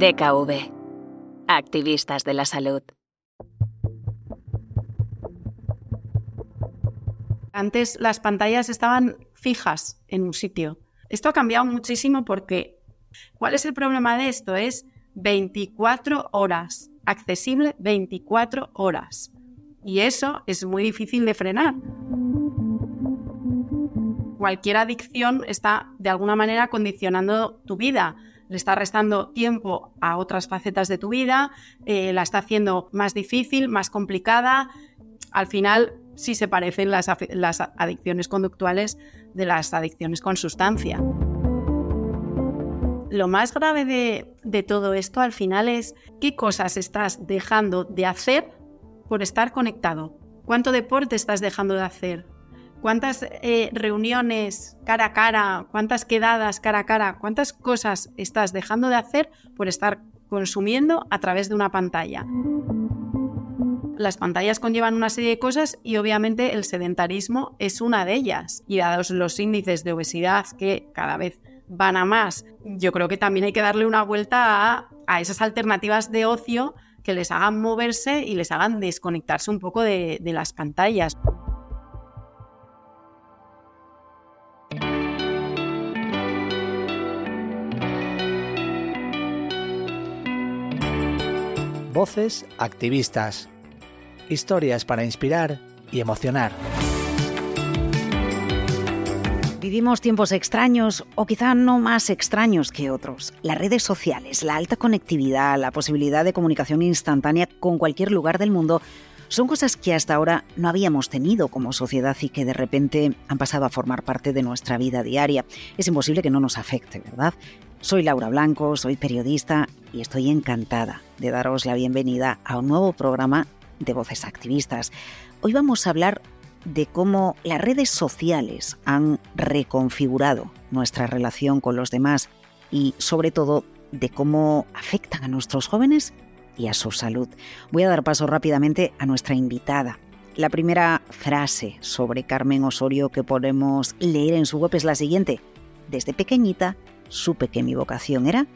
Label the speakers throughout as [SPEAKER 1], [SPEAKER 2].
[SPEAKER 1] DKV. Activistas de la salud.
[SPEAKER 2] Antes las pantallas estaban fijas en un sitio. Esto ha cambiado muchísimo porque ¿cuál es el problema de esto? Es 24 horas, accesible 24 horas. Y eso es muy difícil de frenar. Cualquier adicción está de alguna manera condicionando tu vida. Le está restando tiempo a otras facetas de tu vida, eh, la está haciendo más difícil, más complicada. Al final, sí se parecen las, adicciones conductuales de las adicciones con sustancia. Lo más grave de, de todo esto al final es qué cosas estás dejando de hacer por estar conectado. ¿Cuánto deporte estás dejando de hacer? ¿Cuántas eh, reuniones cara a cara? ¿Cuántas quedadas cara a cara? ¿Cuántas cosas estás dejando de hacer por estar consumiendo a través de una pantalla? Las pantallas conllevan una serie de cosas y obviamente el sedentarismo es una de ellas. Y dados los índices de obesidad que cada vez van a más, yo creo que también hay que darle una vuelta a esas alternativas de ocio que les hagan moverse y les hagan desconectarse un poco de, de las pantallas.
[SPEAKER 3] Voces activistas. Historias para inspirar y emocionar.
[SPEAKER 4] Vivimos tiempos extraños o quizá no más extraños que otros. Las redes sociales, la alta conectividad, la posibilidad de comunicación instantánea con cualquier lugar del mundo son cosas que hasta ahora no habíamos tenido como sociedad y que de repente han pasado a formar parte de nuestra vida diaria. Es imposible que no nos afecte, ¿verdad? Soy Laura Blanco, soy periodista y estoy encantada de daros la bienvenida a un nuevo programa de Voces Activistas. Hoy vamos a hablar de cómo las redes sociales han reconfigurado nuestra relación con los demás y sobre todo de cómo afectan a nuestros jóvenes y a su salud. Voy a dar paso rápidamente a nuestra invitada. La primera frase sobre Carmen Osorio que podemos leer en su web es la siguiente. Desde pequeñita supe que mi vocación era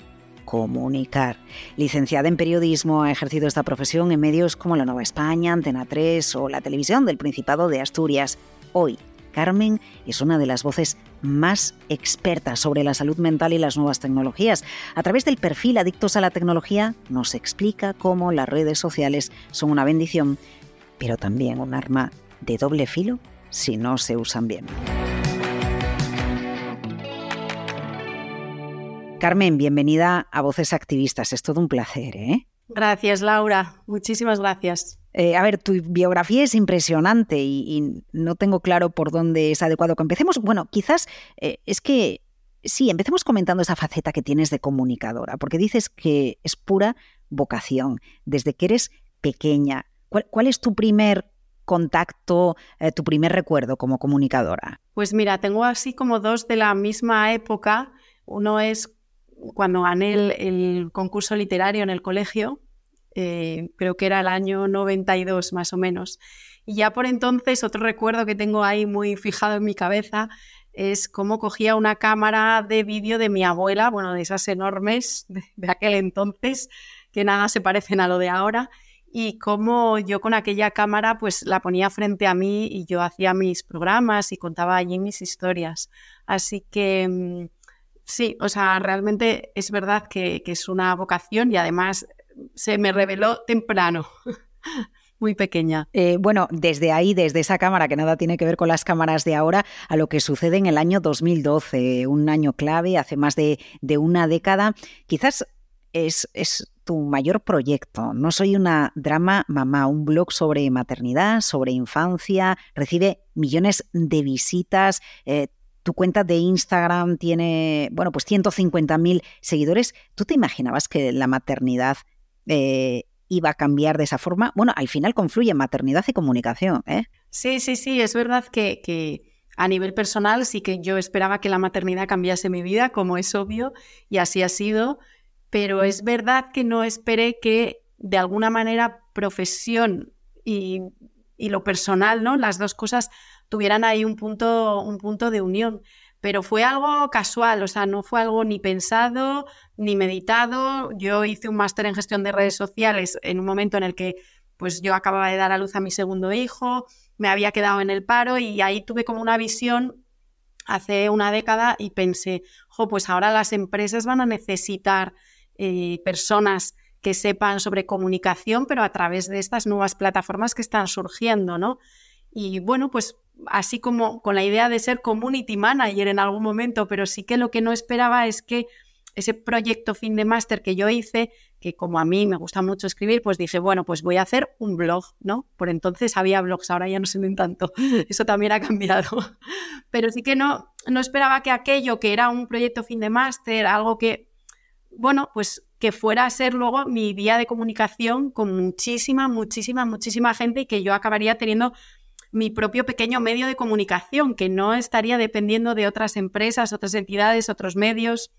[SPEAKER 4] comunicar. Licenciada en periodismo, ha ejercido esta profesión en medios como La Nueva España, Antena 3 o la televisión del Principado de Asturias. Hoy, Carmen es una de las voces más expertas sobre la salud mental y las nuevas tecnologías. A través del perfil Adictos a la Tecnología nos explica cómo las redes sociales son una bendición, pero también un arma de doble filo si no se usan bien. Carmen, bienvenida a Voces Activistas. Es todo un placer, ¿eh?
[SPEAKER 2] Gracias, Laura. Muchísimas gracias.
[SPEAKER 4] Eh, a ver, tu biografía es impresionante y, no tengo claro por dónde es adecuado que empecemos. Bueno, quizás eh, es que sí, empecemos comentando esa faceta que tienes de comunicadora, porque dices que es pura vocación, desde que eres pequeña. ¿Cuál, es tu primer contacto, eh, tu primer recuerdo como comunicadora?
[SPEAKER 2] Pues mira, tengo así como dos de la misma época. Uno es cuando gané el, concurso literario en el colegio, eh, creo que era el año 92 más o menos. Y ya por entonces otro recuerdo que tengo ahí muy fijado en mi cabeza es cómo cogía una cámara de vídeo de mi abuela, bueno, de esas enormes de, de, aquel entonces, que nada se parecen a lo de ahora, y cómo yo con aquella cámara pues la ponía frente a mí y yo hacía mis programas y contaba allí mis historias. Así que mm, sí, o sea, realmente es verdad que, es una vocación y además se me reveló temprano. muy pequeña.
[SPEAKER 4] Eh, bueno, desde ahí, desde esa cámara, que nada tiene que ver con las cámaras de ahora, a lo que sucede en el año 2012, un año clave, hace más de, una década, quizás es, es, tu mayor proyecto. No soy una drama mamá, un blog sobre maternidad, sobre infancia, recibe millones de visitas. Eh, tu cuenta de Instagram tiene, bueno, pues 150.000 seguidores. ¿Tú te imaginabas que la maternidad eh, iba a cambiar de esa forma? Bueno, al final confluye maternidad y comunicación, ¿eh?
[SPEAKER 2] Sí, sí, sí, es verdad que, a nivel personal sí que yo esperaba que la maternidad cambiase mi vida, como es obvio, y así ha sido, pero es verdad que no esperé que de alguna manera profesión y, y lo personal, ¿no? Las dos cosas tuvieran ahí un punto, un punto de unión. pero fue algo casual, o sea, no fue algo ni pensado ni meditado. Yo hice un máster en gestión de redes sociales en un momento en el que pues yo acababa de dar a luz a mi segundo hijo, me había quedado en el paro y ahí tuve como una visión hace una década y pensé, jo, pues ahora las empresas van a necesitar eh, personas que sepan sobre comunicación, pero a través de estas nuevas plataformas que están surgiendo, ¿no? Y bueno, pues así como con la idea de ser community manager en algún momento, pero sí que lo que no esperaba es que ese proyecto fin de máster que yo hice, que como a mí me gusta mucho escribir, pues dije, bueno, pues voy a hacer un blog, ¿no? Por entonces había blogs, ahora ya no se ven tanto, eso también ha cambiado. Pero sí que no, no esperaba que aquello que era un proyecto fin de máster, algo que, bueno, pues que fuera a ser luego mi vía de comunicación con muchísima, muchísima, muchísima gente y que yo acabaría teniendo mi propio pequeño medio de comunicación, que no estaría dependiendo de otras empresas, otras entidades, otros medios.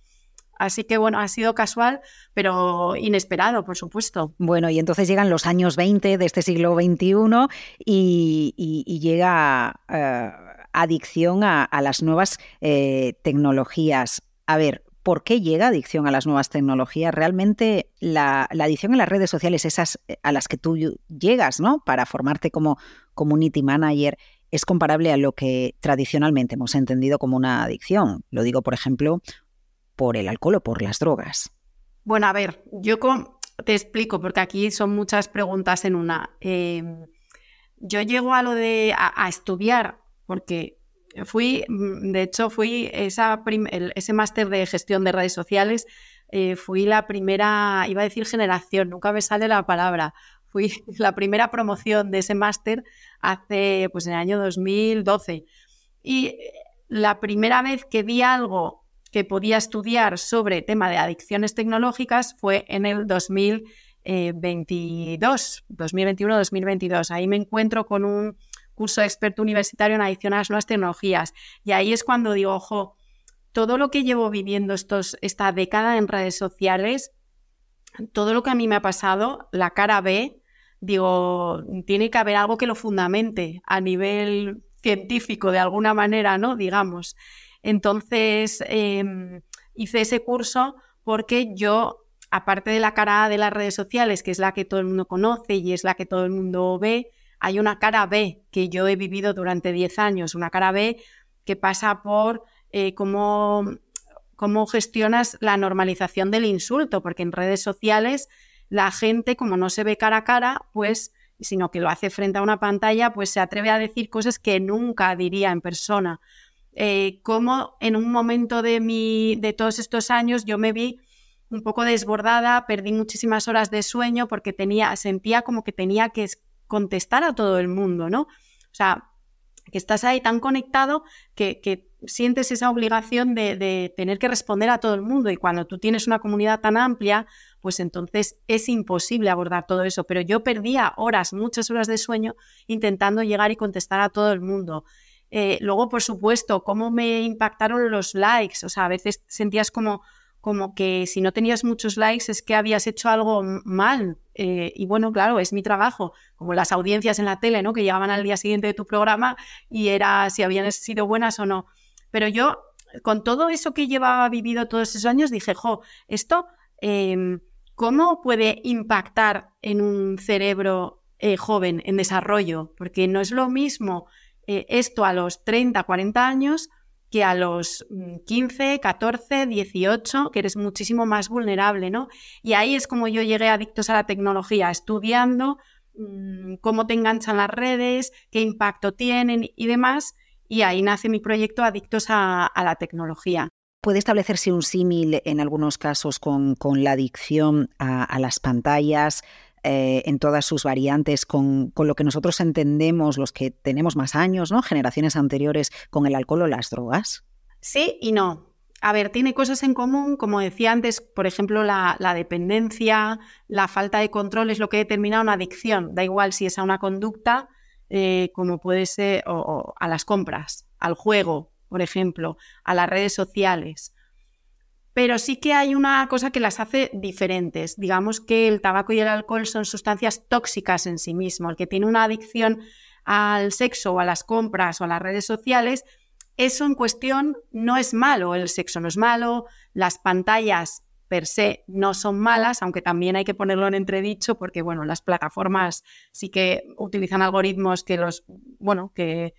[SPEAKER 2] Así que bueno, ha sido casual, pero inesperado, por supuesto.
[SPEAKER 4] Bueno, y entonces llegan los años 20 de este siglo XXI y, llega eh, adicción a, las nuevas eh, tecnologías. A ver, ¿por qué llega adicción a las nuevas tecnologías? Realmente la, adicción a las redes sociales, esas eh, a las que tú llegas, ¿no? Para formarte como community manager, es comparable a lo que tradicionalmente hemos entendido como una adicción. Lo digo, por ejemplo, por el alcohol o por las drogas.
[SPEAKER 2] Bueno, a ver, yo te explico, porque aquí son muchas preguntas en una. Em, yo llego a lo de a estudiar, porque Fui, mm, de hecho, fui esa ese máster de gestión de redes sociales, eh, fui la primera, iba a decir generación, nunca me sale la palabra, fui la primera promoción de ese máster hace, pues en el año 2012. Y eh, la primera vez que vi algo que podía estudiar sobre tema de adicciones tecnológicas fue en el 2022, 2021-2022. Ahí me encuentro con un curso de experto universitario en adicción a las nuevas tecnologías. Y ahí es cuando digo, ojo, todo lo que llevo viviendo estos, esta década en redes sociales, todo lo que a mí me ha pasado, la cara B, digo, tiene que haber algo que lo fundamente a nivel científico de alguna manera, ¿no? Digamos. Entonces, em, hice ese curso porque yo, aparte de la cara de las redes sociales, que es la que todo el mundo conoce y es la que todo el mundo ve, hay una cara B que yo he vivido durante 10 años, una cara B que pasa por eh, cómo, cómo gestionas la normalización del insulto, porque en redes sociales la gente, como no se ve cara a cara, pues sino que lo hace frente a una pantalla, pues se atreve a decir cosas que nunca diría en persona. Eh, como en un momento de, mi, de todos estos años yo me vi un poco desbordada, perdí muchísimas horas de sueño porque tenía, sentía como que tenía que contestar a todo el mundo, ¿no? O sea, que estás ahí tan conectado que, sientes esa obligación de, tener que responder a todo el mundo y cuando tú tienes una comunidad tan amplia, pues entonces es imposible abordar todo eso. Pero yo perdía horas, muchas horas de sueño intentando llegar y contestar a todo el mundo. Eh, luego, por supuesto, cómo me impactaron los likes. O sea, a veces sentías como como que si no tenías muchos likes es que habías hecho algo mal. Eh, y bueno, claro, es mi trabajo, como las audiencias en la tele, ¿no? Que llegaban al día siguiente de tu programa y era si habían sido buenas o no. Pero yo, con todo eso que llevaba vivido todos esos años, dije, jo, esto, em, ¿cómo puede impactar en un cerebro eh, joven, en desarrollo? Porque no es lo mismo eh, esto a los 30, 40 años que a los 15, 14, 18, que eres muchísimo más vulnerable, ¿no? Y ahí es como yo llegué adictos a la tecnología, estudiando mm, cómo te enganchan las redes, qué impacto tienen y demás. Y ahí nace mi proyecto Adictos a, la Tecnología.
[SPEAKER 4] ¿Puede establecerse un símil en algunos casos con, la adicción a las pantallas? Eh, en todas sus variantes con, lo que nosotros entendemos, los que tenemos más años, ¿no? generaciones anteriores, con el alcohol o las drogas?
[SPEAKER 2] Sí y no. A ver, tiene cosas en común, como decía antes, por ejemplo, la, dependencia, la falta de control es lo que determina una adicción. Da igual si es a una conducta, eh, como puede ser a las compras, al juego, por ejemplo, a las redes sociales pero sí que hay una cosa que las hace diferentes. Digamos que el tabaco y el alcohol son sustancias tóxicas en sí mismo. El que tiene una adicción al sexo o a las compras o a las redes sociales eso en cuestión no es malo, el sexo no es malo, las pantallas per se no son malas, aunque también hay que ponerlo en entredicho porque, bueno, las plataformas sí que utilizan algoritmos que los, bueno, que,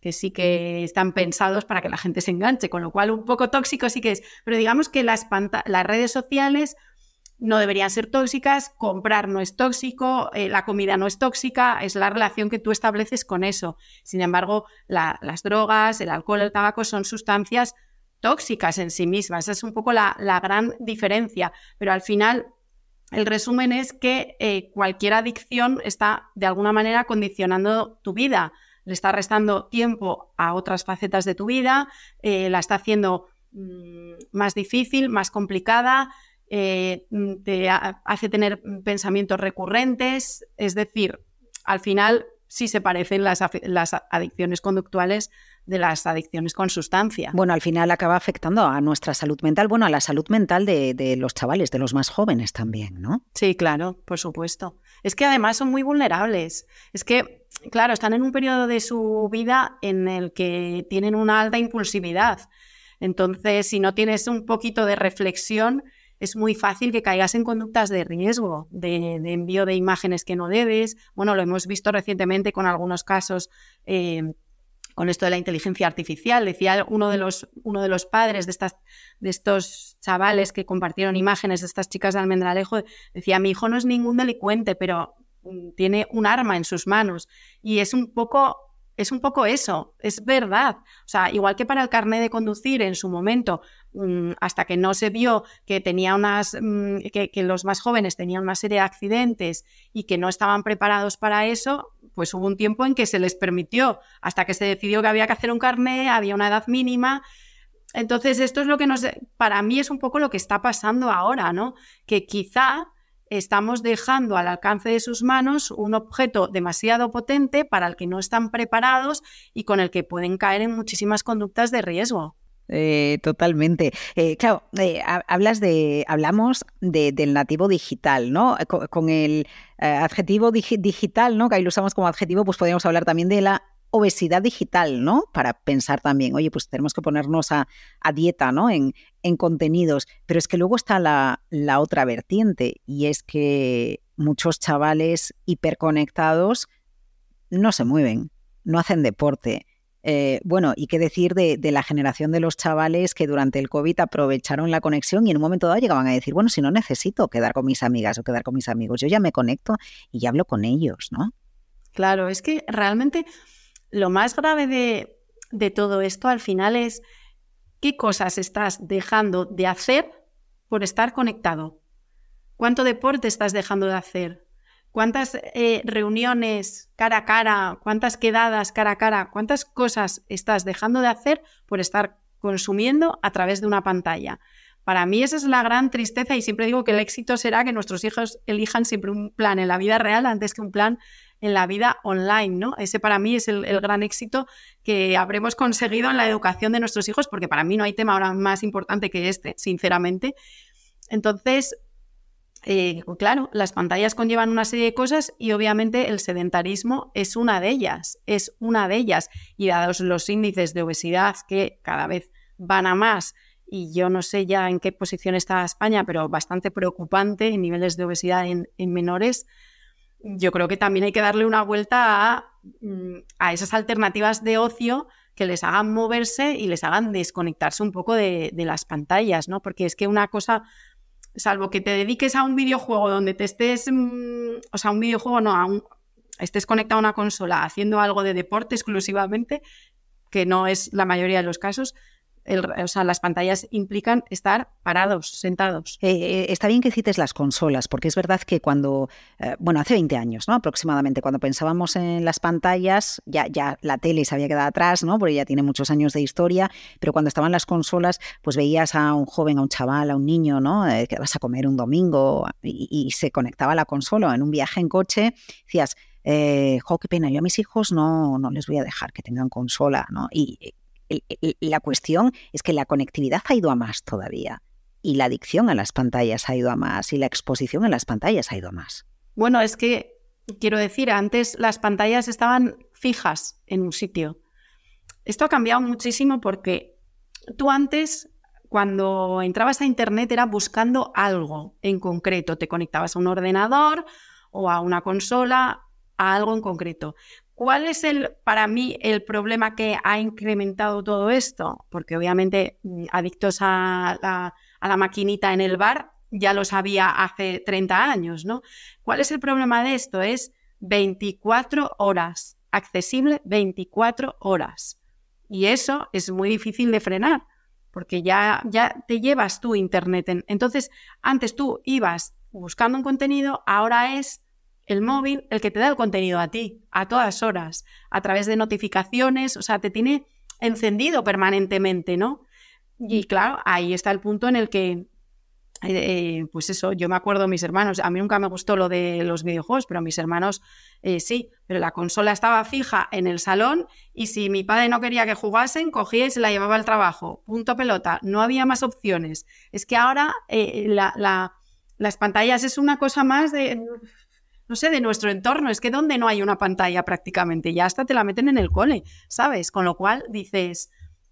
[SPEAKER 2] que sí que están pensados para que la gente se enganche, con lo cual un poco tóxico sí que es, pero digamos que las, las redes sociales no deberían ser tóxicas, comprar no es tóxico, eh, la comida no es tóxica, es la relación que tú estableces con eso. Sin embargo, las drogas, el alcohol, el tabaco son sustancias tóxicas en sí mismas. Esa es un poco la, gran diferencia. Pero al final, el resumen es que eh, cualquier adicción está de alguna manera condicionando tu vida. Le está restando tiempo a otras facetas de tu vida, eh, la está haciendo mm, más difícil, más complicada, eh, mm, te hace tener pensamientos recurrentes, es decir, al final sí se parecen las, adicciones conductuales de las adicciones con sustancia.
[SPEAKER 4] Bueno, al final acaba afectando a nuestra salud mental, bueno, a la salud mental de, de, los chavales, de los más jóvenes también, ¿no?
[SPEAKER 2] Sí, claro, por supuesto. Es que además son muy vulnerables. Es que, claro, están en un periodo de su vida en el que tienen una alta impulsividad. Entonces, si no tienes un poquito de reflexión, es muy fácil que caigas en conductas de riesgo, de, envío de imágenes que no debes. Bueno, lo hemos visto recientemente con algunos casos. Eh, con esto de la inteligencia artificial. Decía uno de los, uno de los padres de, estas, de estos chavales que compartieron imágenes de estas chicas de Almendralejo, decía, mi hijo no es ningún delincuente, pero tiene un arma en sus manos. Y es un poco es un poco eso, es verdad. O sea, igual que para el carnet de conducir en su momento, mm, hasta que no se vio que tenía unas, mm, que, los más jóvenes tenían una serie de accidentes y que no estaban preparados para eso, pues hubo un tiempo en que se les permitió, hasta que se decidió que había que hacer un carnet, había una edad mínima. Entonces, esto es lo que nos, para mí es un poco lo que está pasando ahora, ¿no? Que quizá estamos dejando al alcance de sus manos un objeto demasiado potente para el que no están preparados y con el que pueden caer en muchísimas conductas de riesgo.
[SPEAKER 4] Eh, totalmente. Eh, claro, eh, hablas de, hablamos del nativo digital, ¿no? Con, el adjetivo digital, ¿no? Que ahí lo usamos como adjetivo, pues podríamos hablar también de la obesidad digital, ¿no? Para pensar también, oye, pues tenemos que ponernos a, dieta, ¿no? En, en, contenidos. Pero es que luego está la, la otra vertiente y es que muchos chavales hiperconectados no se mueven, no hacen deporte. Eh, bueno, y qué decir de, de, la generación de los chavales que durante el COVID aprovecharon la conexión y en un momento dado llegaban a decir, bueno, si no necesito quedar con mis amigas o quedar con mis amigos, yo ya me conecto y ya hablo con ellos, ¿no?
[SPEAKER 2] Claro, es que realmente lo más grave de, todo esto al final es qué cosas estás dejando de hacer por estar conectado. ¿Cuánto deporte estás dejando de hacer? ¿Cuántas eh, reuniones cara a cara? ¿Cuántas quedadas cara a cara? ¿Cuántas cosas estás dejando de hacer por estar consumiendo a través de una pantalla? Para mí esa es la gran tristeza y siempre digo que el éxito será que nuestros hijos elijan siempre un plan en la vida real antes que un plan en la vida online, ¿no? Ese para mí es el, gran éxito que habremos conseguido en la educación de nuestros hijos, porque para mí no hay tema ahora más importante que este, sinceramente. Entonces, eh, claro, las pantallas conllevan una serie de cosas y obviamente el sedentarismo es una de ellas, es una de ellas. Y dados los índices de obesidad que cada vez van a más, y yo no sé ya en qué posición está España, pero bastante preocupante en niveles de obesidad en menores, yo creo que también hay que darle una vuelta mm, a, esas alternativas de ocio que les hagan moverse y les hagan desconectarse un poco de, las pantallas, ¿no? Porque es que una cosa, salvo que te dediques a un videojuego donde te estés, mm, o sea, un videojuego no, a estés conectado a una consola haciendo algo de deporte exclusivamente, que no es la mayoría de los casos, o sea, las pantallas implican estar parados, sentados.
[SPEAKER 4] Eh, eh, está bien que cites las consolas, porque es verdad que cuando, eh, bueno, hace 20 años, ¿no? Aproximadamente, cuando pensábamos en las pantallas, ya, ya la tele se había quedado atrás, ¿no? Porque ya tiene muchos años de historia, pero cuando estaban las consolas, pues veías a un joven, a un chaval, a un niño, ¿no? que vas a comer un domingo y, se conectaba a la consola en un viaje en coche, decías, eh, jo, qué pena, yo a mis hijos no, no les voy a dejar que tengan consola, ¿no? Y la cuestión es que la conectividad ha ido a más todavía y la adicción a las pantallas ha ido a más y la exposición a las pantallas ha ido a más.
[SPEAKER 2] Bueno, es que quiero decir, antes las pantallas estaban fijas en un sitio esto ha cambiado muchísimo porque tú antes, cuando entrabas a Internet, era buscando algo en concreto. Te conectabas a un ordenador o a una consola, a algo en concreto. ¿Cuál es el, para mí, el problema que ha incrementado todo esto? Porque obviamente mm, adictos a la, maquinita en el bar ya lo sabía hace 30 años, ¿no? ¿Cuál es el problema de esto? Es 24 horas, accesible 24 horas. Y eso es muy difícil de frenar, porque ya, ya te llevas tu internet. entonces, antes tú ibas buscando un contenido, ahora es el móvil el que te da el contenido a ti, a todas horas, a través de notificaciones, o sea, te tiene encendido permanentemente, ¿no? Y claro, ahí está el punto en el que eh, pues eso, yo me acuerdo de mis hermanos, a mí nunca me gustó lo de los videojuegos, pero a mis hermanos eh, sí, pero la consola estaba fija en el salón y si mi padre no quería que jugasen, cogía y se la llevaba al trabajo, punto pelota, no había más opciones. Es que ahora eh, las pantallas es una cosa más de, no sé, de nuestro entorno, es que donde no hay una pantalla prácticamente, ya hasta te la meten en el cole, ¿sabes? Con lo cual dices,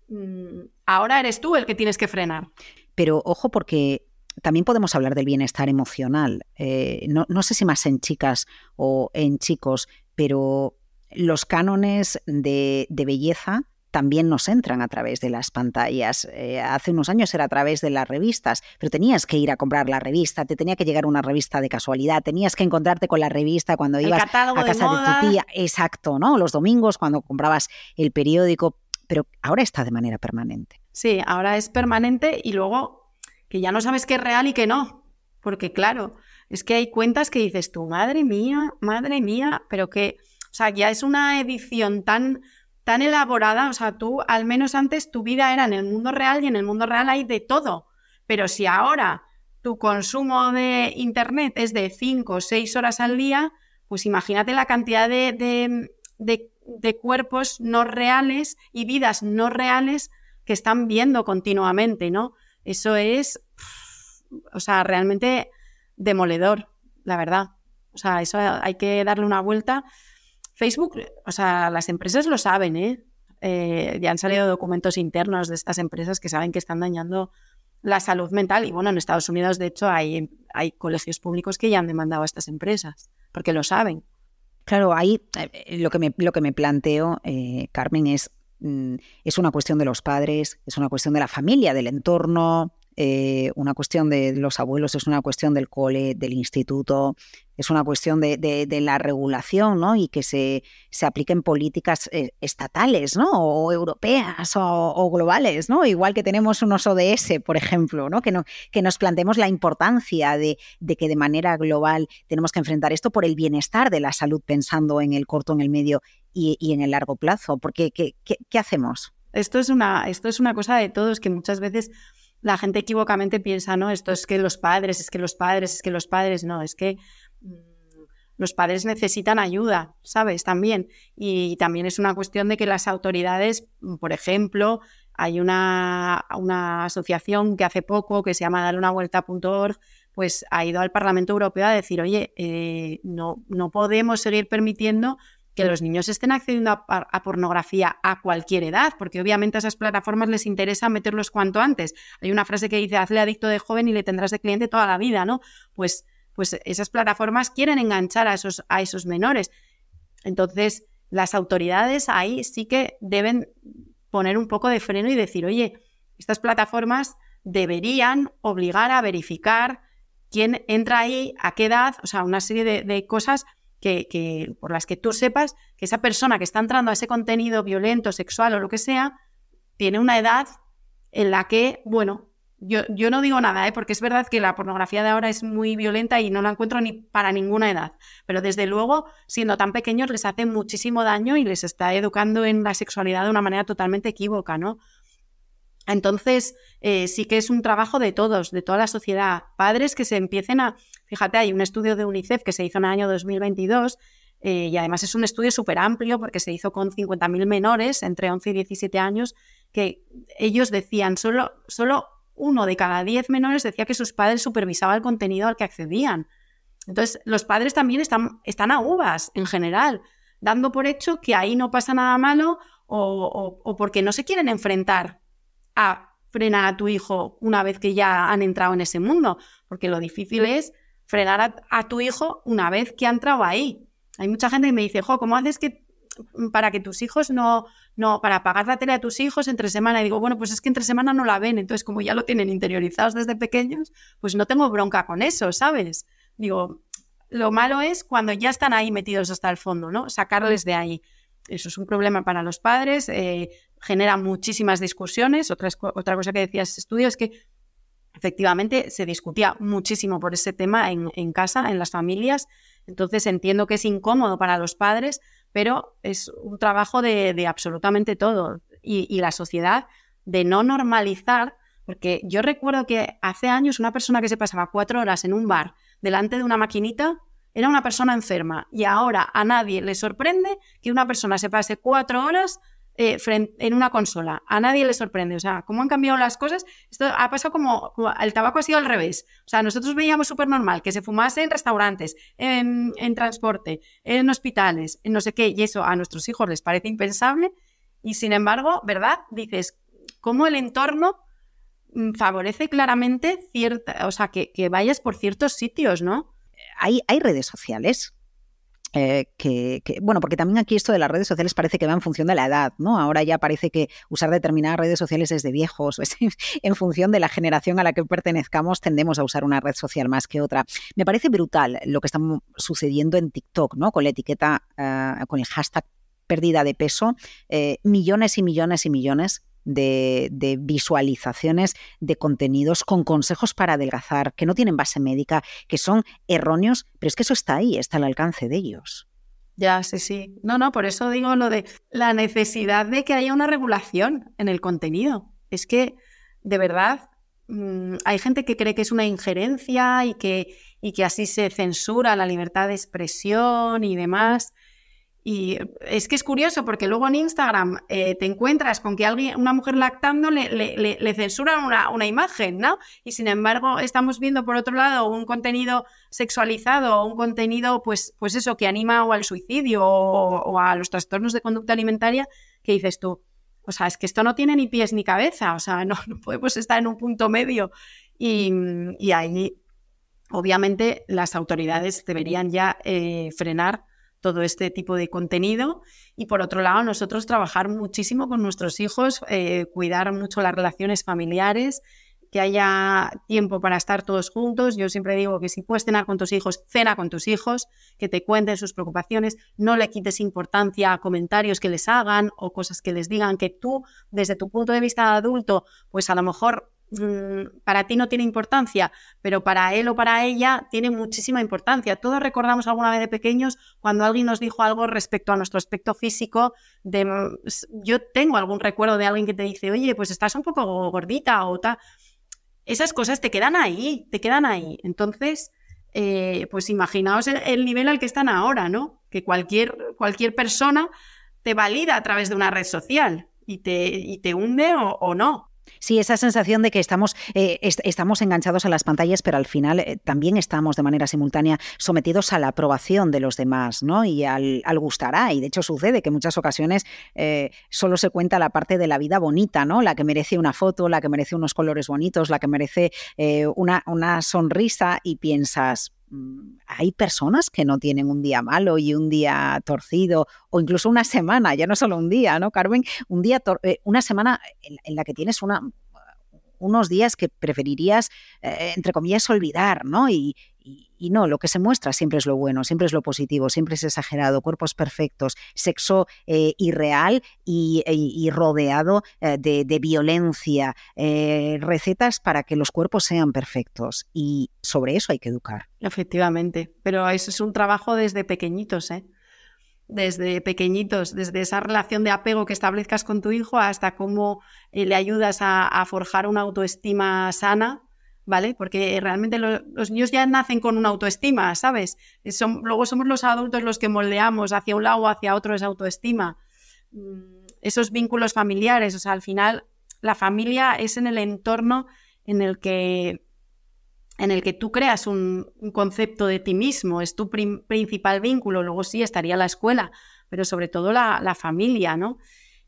[SPEAKER 2] mm, ahora eres tú el que tienes que frenar.
[SPEAKER 4] Pero ojo porque también podemos hablar del bienestar emocional. Eh, no, sé si más en chicas o en chicos, pero los cánones de, belleza también nos entran a través de las pantallas. Eh, hace unos años era a través de las revistas, pero tenías que ir a comprar la revista, te tenía que llegar una revista de casualidad, tenías que encontrarte con la revista cuando ibas a casa de, tu tía. Exacto, ¿no? Los domingos cuando comprabas el periódico, pero ahora está de manera permanente.
[SPEAKER 2] Sí, ahora es permanente y luego que ya no sabes qué es real y qué no. Porque claro, es que hay cuentas que dices tú, madre mía, madre mía, pero que, o sea, ya es una edición tan, tan elaborada, o sea, tú al menos antes tu vida era en el mundo real y en el mundo real hay de todo. Pero si ahora tu consumo de Internet es de 5 o 6 horas al día, pues imagínate la cantidad de, de, de, de, cuerpos no reales y vidas no reales que están viendo continuamente, ¿no? Eso es o sea, realmente demoledor, la verdad. O sea, eso hay que darle una vuelta. Facebook, o sea, las empresas lo saben, ¿eh? ¿eh? ya han salido documentos internos de estas empresas que saben que están dañando la salud mental. Y bueno, en Estados Unidos, de hecho, hay, hay colegios públicos que ya han demandado a estas empresas, porque lo saben.
[SPEAKER 4] Claro, ahí eh, lo, que me, lo que me planteo, eh, Carmen, es, mm, es una cuestión de los padres, es una cuestión de la familia, del entorno, eh, una cuestión de los abuelos, es una cuestión del cole, del instituto, es una cuestión de, la regulación ¿no? y que se, se apliquen políticas eh, estatales ¿no? o europeas o, globales, ¿no? igual que tenemos unos ODS, por ejemplo, ¿no? Que, no, que nos planteemos la importancia de, que de manera global tenemos que enfrentar esto por el bienestar de la salud pensando en el corto, en el medio y, en el largo plazo. Porque, ¿qué, qué hacemos?
[SPEAKER 2] Esto es, una, esto es una cosa de todos que muchas veces la gente equivocamente piensa, no, esto es que los padres, es que los padres, es que los padres, no, es que mm, los padres necesitan ayuda, ¿sabes? También. Y también es una cuestión de que las autoridades, por ejemplo, hay una, una asociación que hace poco, que se llama Dar una pues ha ido al Parlamento Europeo a decir, oye, eh, no, no podemos seguir permitiendo que los niños estén accediendo a, pornografía a cualquier edad, porque obviamente a esas plataformas les interesa meterlos cuanto antes. Hay una frase que dice, hazle adicto de joven y le tendrás de cliente toda la vida, ¿no? Pues, pues esas plataformas quieren enganchar a esos, a esos menores. Entonces, las autoridades ahí sí que deben poner un poco de freno y decir, oye, estas plataformas deberían obligar a verificar quién entra ahí, a qué edad, o sea, una serie de, de cosas que, por las que tú sepas que esa persona que está entrando a ese contenido violento, sexual o lo que sea, tiene una edad en la que, bueno, yo, yo no digo nada, ¿eh? porque es verdad que la pornografía de ahora es muy violenta y no la encuentro ni para ninguna edad, pero desde luego, siendo tan pequeños, les hace muchísimo daño y les está educando en la sexualidad de una manera totalmente equívoca, ¿no? Entonces, eh, sí que es un trabajo de todos, de toda la sociedad. Padres que se empiecen a, Fíjate, hay un estudio de UNICEF que se hizo en el año 2022 eh, y además es un estudio súper amplio porque se hizo con 50.000 menores entre 11 y 17 años que ellos decían, solo, solo uno de cada 10 menores decía que sus padres supervisaban el contenido al que accedían. Entonces, los padres también están, están a uvas en general, dando por hecho que ahí no pasa nada malo o, porque no se quieren enfrentar a frenar a tu hijo una vez que ya han entrado en ese mundo, porque lo difícil es frenar a, tu hijo una vez que ha entrado ahí. Hay mucha gente que me dice, jo, ¿cómo haces que para que tus hijos no, no, para pagar la tele a tus hijos entre semana? Y digo, bueno, pues es que entre semana no la ven, entonces como ya lo tienen interiorizados desde pequeños, pues no tengo bronca con eso, ¿sabes? Digo, lo malo es cuando ya están ahí metidos hasta el fondo, ¿no? Sacarles de ahí. Eso es un problema para los padres, eh, genera muchísimas discusiones. Otra, otra cosa que decías este estudio es que efectivamente se discutía muchísimo por ese tema en, casa, en las familias. Entonces entiendo que es incómodo para los padres, pero es un trabajo de, absolutamente todo. Y, la sociedad de no normalizar, porque yo recuerdo que hace años una persona que se pasaba cuatro horas en un bar delante de una maquinita era una persona enferma. Y ahora a nadie le sorprende que una persona se pase cuatro horas eh, en una consola. A nadie le sorprende. O sea, cómo han cambiado las cosas. Esto ha pasado como, el tabaco ha sido al revés. O sea, nosotros veíamos súper normal que se fumase en restaurantes, en, transporte, en hospitales, en no sé qué, y eso a nuestros hijos les parece impensable. Y sin embargo, ¿verdad? Dices, cómo el entorno mm, favorece claramente cierta, o sea, que, que vayas por ciertos sitios, ¿no?
[SPEAKER 4] Hay, redes sociales eh, que, bueno, porque también aquí esto de las redes sociales parece que va en función de la edad, ¿no? Ahora ya parece que usar determinadas redes sociales es de viejos, es en función de la generación a la que pertenezcamos, tendemos a usar una red social más que otra. Me parece brutal lo que está sucediendo en TikTok, ¿no? Con la etiqueta, eh, con el hashtag pérdida de peso, eh, millones y millones y millones de, visualizaciones de contenidos con consejos para adelgazar, que no tienen base médica, que son erróneos, pero es que eso está ahí, está al alcance de ellos.
[SPEAKER 2] Ya, sí, sí. No, no, por eso digo lo de la necesidad de que haya una regulación en el contenido. Es que, de verdad, mm, hay gente que cree que es una injerencia y que, y que así se censura la libertad de expresión y demás. Y es que es curioso porque luego en Instagram eh, te encuentras con que alguien, una mujer lactando le, censuran una, imagen, ¿no? Y sin embargo estamos viendo por otro lado un contenido sexualizado o un contenido, pues, pues eso, que anima o al suicidio o, a los trastornos de conducta alimentaria, que dices tú, o sea, es que esto no tiene ni pies ni cabeza, o sea, no, podemos estar en un punto medio. Y, y ahí, obviamente, las autoridades deberían ya eh, frenar todo este tipo de contenido. Y por otro lado, nosotros trabajar muchísimo con nuestros hijos, eh, cuidar mucho las relaciones familiares, que haya tiempo para estar todos juntos. Yo siempre digo que si puedes cenar con tus hijos, cena con tus hijos, que te cuenten sus preocupaciones, no le quites importancia a comentarios que les hagan o cosas que les digan, que tú, desde tu punto de vista de adulto, pues a lo mejor Mm, para ti no tiene importancia, pero para él o para ella tiene muchísima importancia. Todos recordamos alguna vez de pequeños cuando alguien nos dijo algo respecto a nuestro aspecto físico. Mm, yo tengo algún recuerdo de alguien que te dice, oye, pues estás un poco gordita o tal. Esas cosas te quedan ahí, te quedan ahí. Entonces, eh, pues imaginaos el, nivel al que están ahora, ¿no? Que cualquier, cualquier persona te valida a través de una red social y te, y te hunde o no.
[SPEAKER 4] Sí, esa sensación de que estamos, eh, estamos enganchados a las pantallas, pero al final eh, también estamos de manera simultánea sometidos a la aprobación de los demás, ¿no? Y al, gustará. Y de hecho sucede que en muchas ocasiones eh, solo se cuenta la parte de la vida bonita, ¿no? La que merece una foto, la que merece unos colores bonitos, la que merece una, una sonrisa y piensas, hay personas que no tienen un día malo y un día torcido o incluso una semana, ya no solo un día, ¿no, Carmen? Un día, una semana en, la que tienes unos días que preferirías, eh, entre comillas, olvidar, ¿no? No, lo que se muestra siempre es lo bueno, siempre es lo positivo, siempre es exagerado, cuerpos perfectos, sexo eh, irreal y, rodeado eh, de, violencia, recetas para que los cuerpos sean perfectos. Y sobre eso hay que educar.
[SPEAKER 2] Efectivamente, pero eso es un trabajo desde pequeñitos, ¿eh? desde pequeñitos, desde esa relación de apego que establezcas con tu hijo hasta cómo eh, le ayudas a, forjar una autoestima sana, ¿vale? Porque realmente los niños ya nacen con una autoestima, ¿sabes? luego somos los adultos los que moldeamos hacia un lado o hacia otro esa autoestima. Mm, esos vínculos familiares, o sea, al final la familia es en el entorno en el que en el que tú creas un, concepto de ti mismo, es tu principal vínculo, luego sí estaría la escuela, pero sobre todo la, familia, ¿no?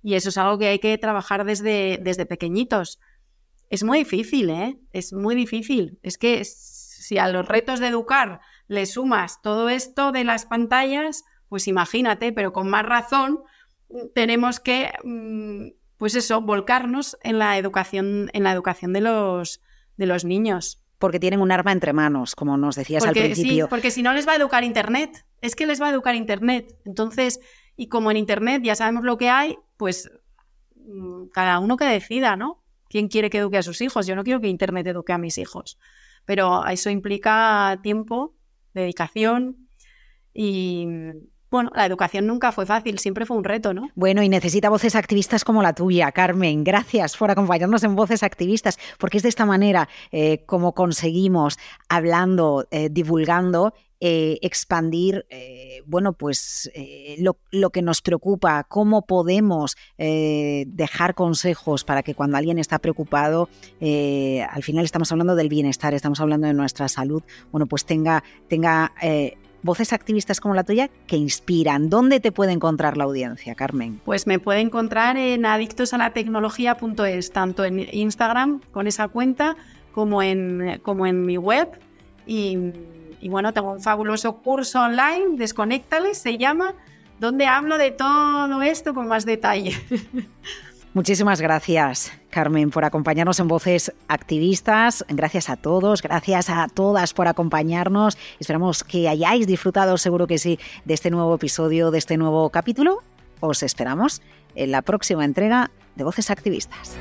[SPEAKER 2] Y eso es algo que hay que trabajar desde, desde pequeñitos. Es muy difícil, ¿eh? Es muy difícil. Es que si a los retos de educar le sumas todo esto de las pantallas, pues imagínate, pero con más razón tenemos que, mm, pues eso, volcarnos en la educación, en la educación de los, de los niños.
[SPEAKER 4] Porque tienen un arma entre manos, como nos decías
[SPEAKER 2] al
[SPEAKER 4] principio.
[SPEAKER 2] Sí, porque si no les va a educar Internet, es que les va a educar Internet. Entonces, y como en Internet ya sabemos lo que hay, pues mm, cada uno que decida, ¿no? ¿Quién quiere que eduque a sus hijos? Yo no quiero que Internet eduque a mis hijos. Pero eso implica tiempo, dedicación y, bueno, la educación nunca fue fácil, siempre fue un reto, ¿no?
[SPEAKER 4] Bueno, y necesita voces activistas como la tuya, Carmen. Gracias por acompañarnos en Voces Activistas, porque es de esta manera eh, como conseguimos, hablando, eh, divulgando, eh, expandir, bueno, pues lo, lo, que nos preocupa, cómo podemos dejar consejos para que cuando alguien está preocupado, al final estamos hablando del bienestar, estamos hablando de nuestra salud, bueno, pues tenga, tenga voces activistas como la tuya que inspiran. ¿Dónde te puede encontrar la audiencia, Carmen?
[SPEAKER 2] Pues me puede encontrar en adictosalatecnología.es, tanto en Instagram con esa cuenta como en, como en mi web. Y, y bueno, tengo un fabuloso curso online, Desconéctales se llama, donde hablo de todo esto con más detalle.
[SPEAKER 4] Muchísimas gracias, Carmen, por acompañarnos en Voces Activistas. Gracias a todos, gracias a todas por acompañarnos. Esperamos que hayáis disfrutado, seguro que sí, de este nuevo episodio, de este nuevo capítulo. Os esperamos en la próxima entrega de Voces Activistas.